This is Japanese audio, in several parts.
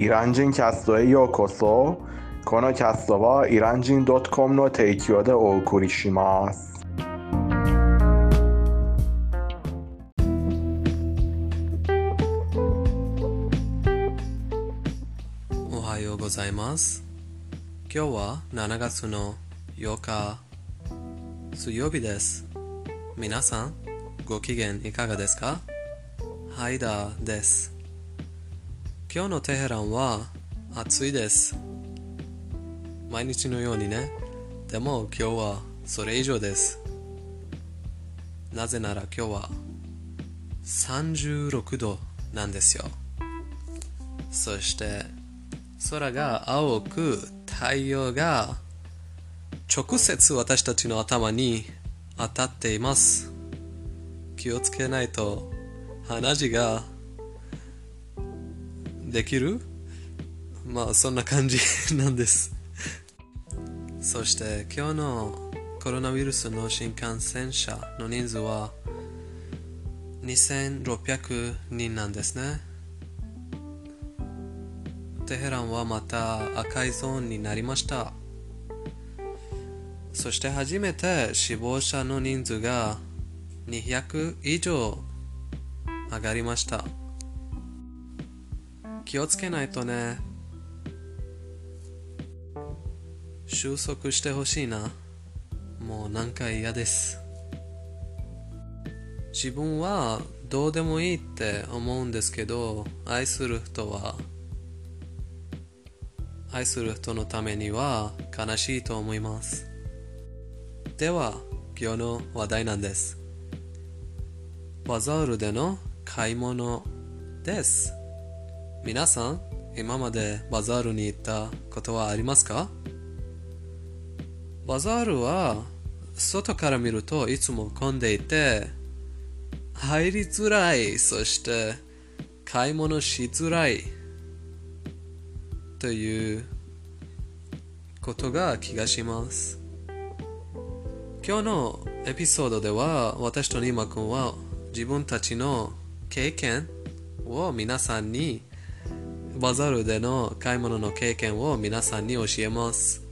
イラン人キャストへようこそこのキャストはイラン人 .com の提供でお送りしますおはようございます。今日は7月の8日水曜日です。皆さん、ご機嫌いかがですかハイダーです。今日のテヘランは暑いです。毎日のようにね。でも今日はそれ以上です。なぜなら今日は36度なんですよ。そして空が青く太陽が直接私たちの頭に当たっています気をつけないと鼻血ができる？まあそんな感じ なんです。そして今日のコロナウイルスの新幹線者の人数は2600人なんですね。テヘランはまた赤いゾーンになりました。そして初めて死亡者の人数が200以上上がりました。気をつけないとね。収束してほしいな。もうなんか嫌です。自分はどうでもいいって思うんですけど愛する人は愛する人のためには悲しいと思います。では今日の話題なんです。バザールでの買い物です。皆さん今までバザールに行ったことはありますか？バザールは外から見るといつも混んでいて入りづらいそして買い物しづらいということが気がします。今日のエピソードでは私とニーマ君は自分たちの経験を皆さんにバザルでの買い物の経験を皆さんに教えます。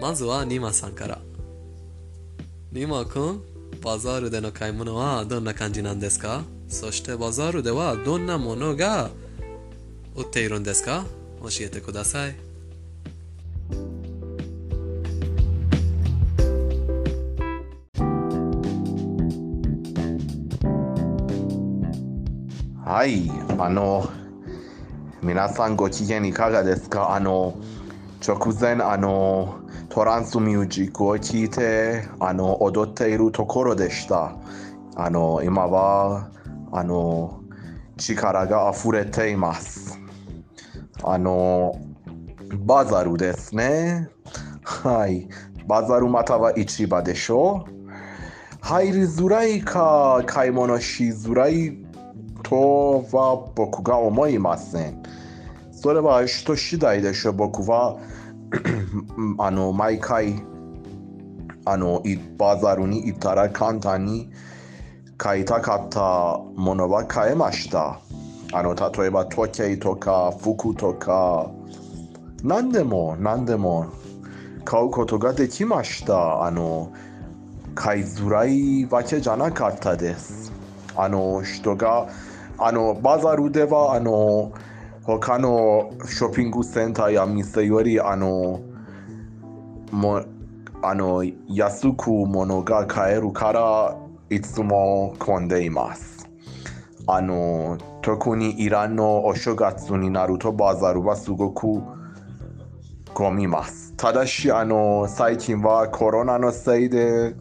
まずはニマさんから。ニーマ君バザールでの買い物はどんな感じなんですか？そしてバザールではどんなものが売っているんですか？教えてください。はいあの皆さんご機嫌いかがですか？あの直前あのトランスミュージックを聴いてあの踊っているところでした。あの今はあの力が溢れています。あのバザルですね。はい。バザルまたは市場でしょ入りづらいか買い物しづらいとは僕が思いません。それは人次第でしょ僕は。あの毎回あのバザルに行ったら簡単に買いたかったものは買えました。あの例えば時計とか服とか。何でも何でも買うことができました。あの買いづらいわけじゃなかったです。あの人があのバザルではあの他のショッピングセンターや店よりあのもあの安く物が買えるからいつも混んでいます。あの特にイランのお正月になるとバザルはすごく混みます。ただしあの最近はコロナのせいで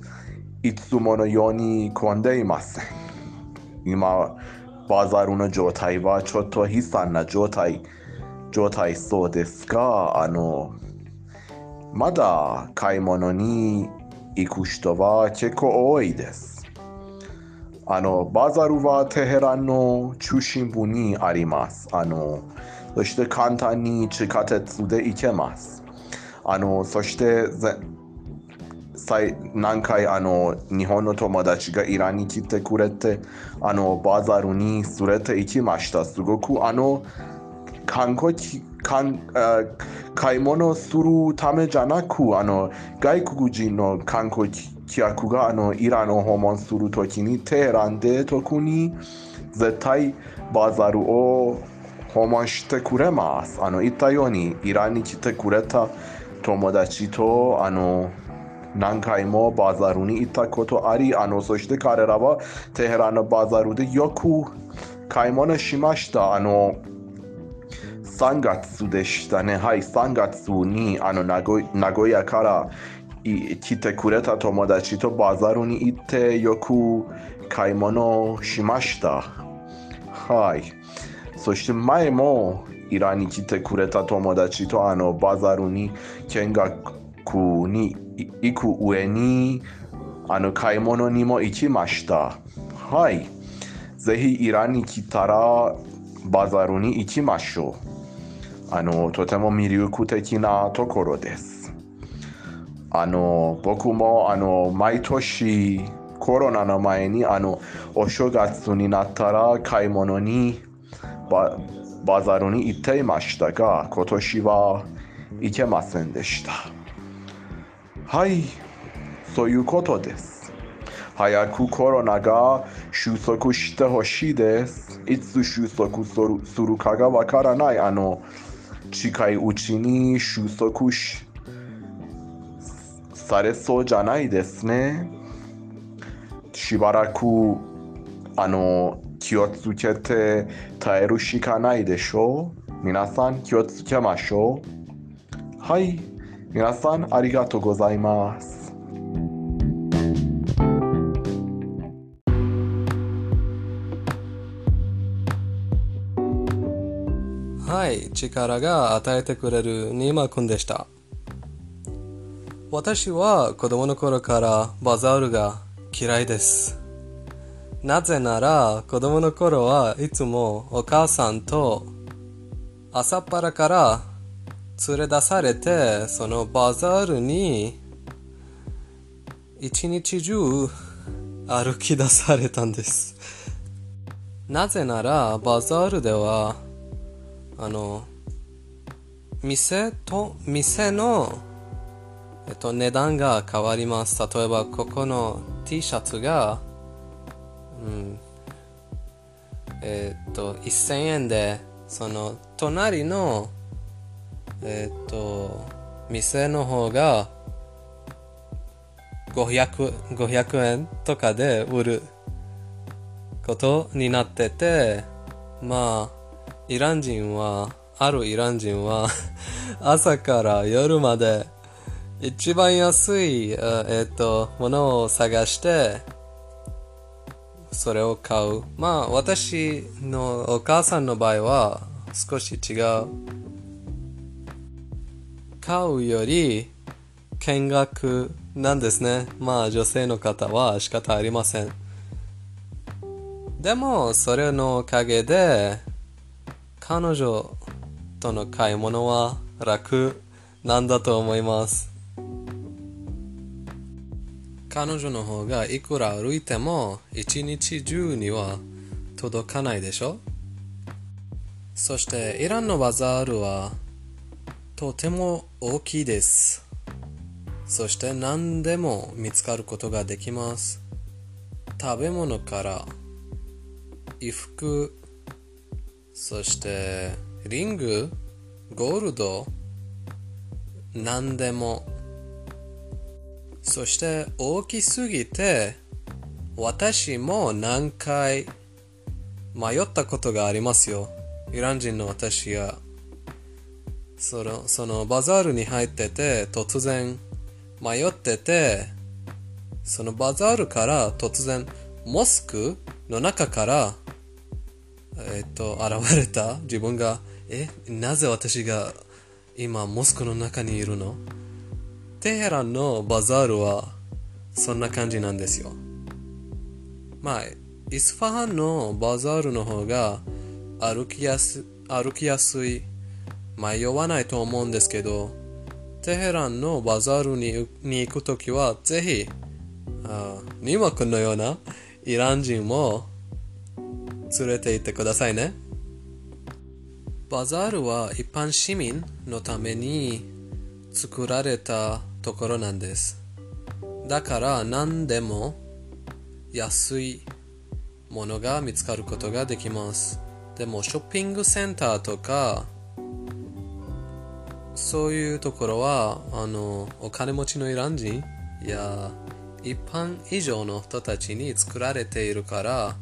いつものように混んでいません。今バザールの状態はちょっと悲惨な状態状態そうですがあのまだ買い物に行く人は結構多いですあのバザールはテヘランの中心部にありますあのそして簡単に地下鉄で行けますあのそして何回あの日本の友達がイランに来てくれてあのバザールに連れて行きましたすごくあの観光地かんあ買い物するためじゃなくあの外国人の観光客があのイランを訪問するときにテヘランで特に絶対バザールを訪問してくれます。あの言ったようにイランに来てくれた友達とあの何回もバザールに行ったことあり、あのそして彼らはテヘランのバザールでよく買い物しました。あの3月でしたね。はい、3月にあの名古名古屋からい来てくれた友達とバザールに行ってよく買い物しました。はい。そして前もイランに来てくれた友達とあのバザールに見学に行く上にあの買い物にも行きました。はい。ぜひイランに来たらバザルに行きましょう。あのとても魅力的なところです。あの僕もあの毎年コロナの前にあのお正月になったら買い物にババザルに行っていましたが今年は行けませんでした。はい、そういうことです。早くコロナが収束してほしいです。いつ収束するするかがわからない。あの近いうちに収束しされそうじゃないですね。しばらくあの気をつけて耐えるしかないでしょう。皆さん気をつけましょう。はい、皆さんありがとうございます。はい、力が与えてくれるニーマくんでした。私は子供の頃からバザールが嫌いです。なぜなら子供の頃はいつもお母さんと朝っぱらから連れ出されてそのバザールに一日中歩き出されたんです。なぜならバザールではあの店と店のえっと、値段が変わります。例えば、ここの T シャツが、うん、えっと、1000円で、その、隣の、えっと、店の方が、500, 円とかで売ることになってて、まあ、イラン人は、あるイラン人は、朝から夜まで、一番安い、えっと、ものを探して、それを買う。まあ、私のお母さんの場合は少し違う。買うより見学なんですね。まあ、女性の方は仕方ありません。でも、それのおかげで、彼女との買い物は楽なんだと思います。彼女の方がいくら歩いても一日中には届かないでしょ？そしてイランのバザールはとても大きいです。そして何でも見つかることができます。食べ物から衣服そしてリングゴールド何でも。そして大きすぎて私も何回迷ったことがありますよ。イラン人の私がそのそのバザールに入ってて突然迷っててそのバザールから突然モスクの中からえっと現れた自分がえなぜ私が今モスクの中にいるの？テヘランのバザールはそんな感じなんですよ。まあ、イスファハンのバザールの方が歩きやす歩きやすい、迷わないと思うんですけど、テヘランのバザールに行くときはぜひ、あニマ君のようなイラン人も連れて行ってくださいね。バザールは一般市民のために作られたところなんです。だから何でも安いものが見つかることができます。でもショッピングセンターとかそういうところはあのお金持ちのイラン人や一般以上の人たちに作られているから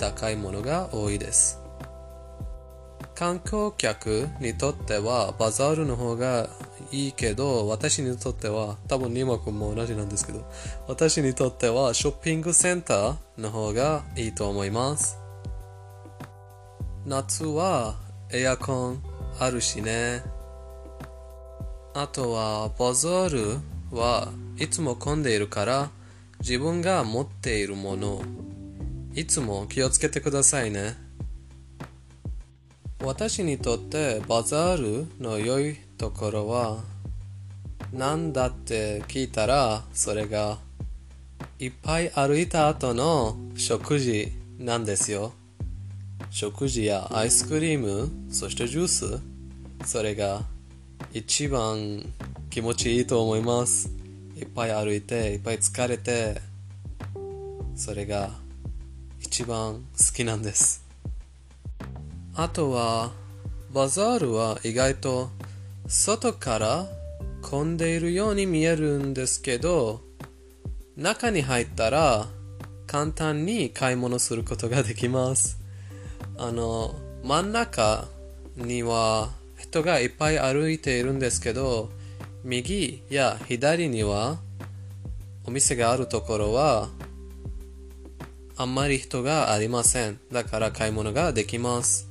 高いものが多いです。観光客にとってはバザールの方がいいけど私にとっては多分ニマ君も同じなんですけど私にとってはショッピングセンターの方がいいと思います夏はエアコンあるしねあとはバザールはいつも混んでいるから自分が持っているものいつも気をつけてくださいね。私にとってバザールの良いところは何だって聞いたらそれがいっぱい歩いた後の食事なんですよ。食事やアイスクリームそしてジュースそれが一番気持ちいいと思います。いっぱい歩いていっぱい疲れてそれが一番好きなんです。あとはバザールは意外と外から混んでいるように見えるんですけど中に入ったら簡単に買い物することができます。あの真ん中には人がいっぱい歩いているんですけど右や左にはお店があるところはあんまり人がありません。だから買い物ができます。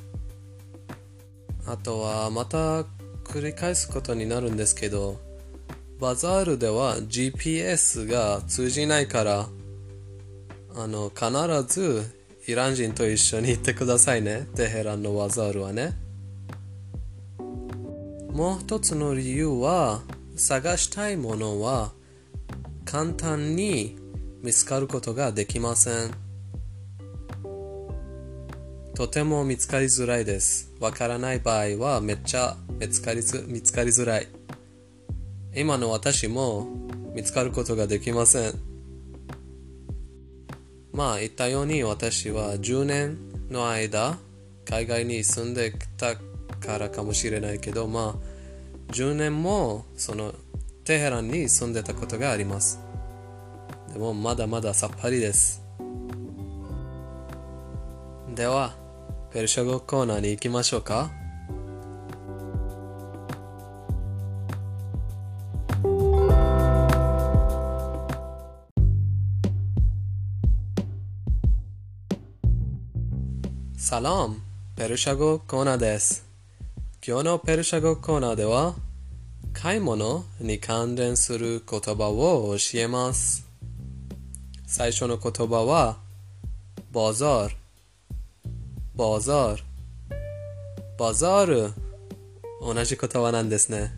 あとはまた繰り返すことになるんですけどバザールでは GPS が通じないからあの必ずイラン人と一緒に行ってくださいね。テヘランのバザールはね。もう一つの理由は探したいものは簡単に見つかることができませんとても見つかりづらいです。わからない場合はめっちゃ見つかりず見つかりづらい。今の私も見つかることができません。まあ言ったように私は10年の間海外に住んできたからかもしれないけどまあ10年もそのテヘランに住んでたことがあります。でもまだまださっぱりです。では、ペルシャ語コーナーに行きましょうか。サラム、ペルシャ語コーナーです。今日のペルシャ語コーナーでは、買い物に関連する言葉を教えます。最初の言葉は、バザール。バザール。バザール。同じ言葉なんですね。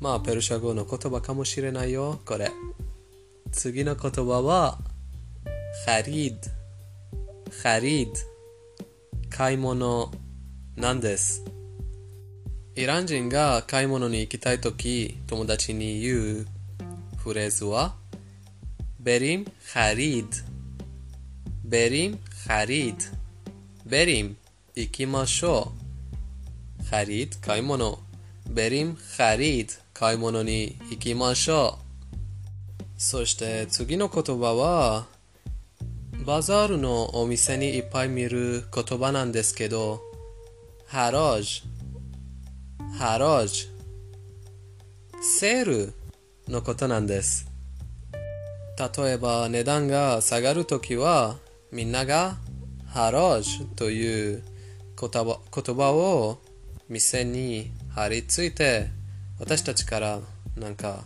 まあ、ペルシャ語の言葉かもしれないよ、これ。次の言葉は、ハリード。ハリード。買い物なんです。イラン人が買い物に行きたいとき、友達に言うフレーズは、ベリム・ハリード。ベリム・ハリード。ベリム、行きましょう。ハリード、買い物。ベリム、ハリード、買い物に行きましょう。そして次の言葉は、バザールのお店にいっぱい見る言葉なんですけど、ハロージ、ロージ、セールのことなんです。例えば値段が下がるときは、みんながハロージという言葉言葉を店に貼り付いて、私たちからなんか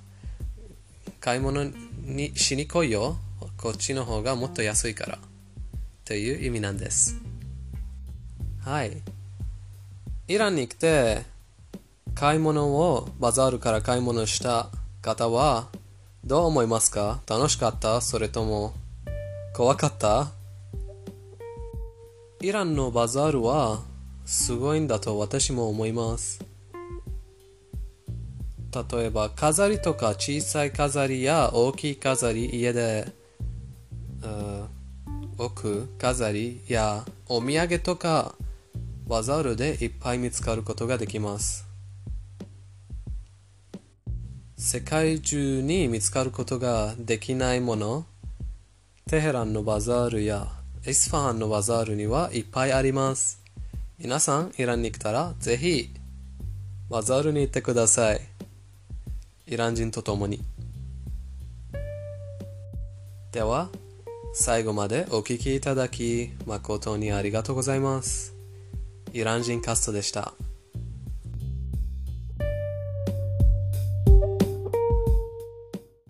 買い物にしに来いよ。こっちの方がもっと安いから。という意味なんです。はい。イランに来て、買い物をバザールから買い物した方は、どう思いますか？楽しかった？それとも、怖かった？イランのバザールは、すごいんだと私も思います。例えば飾りとか小さい飾りや大きい飾り家でうん置く飾りやお土産とかバザールでいっぱい見つかることができます。世界中に見つかることができないものテヘランのバザールやエスファハンのバザールにはいっぱいあります。皆さんイランに来たらぜひバザールに行ってください。イラン人と共に。では最後までお聞きいただき誠にありがとうございます。イラン人カストでした。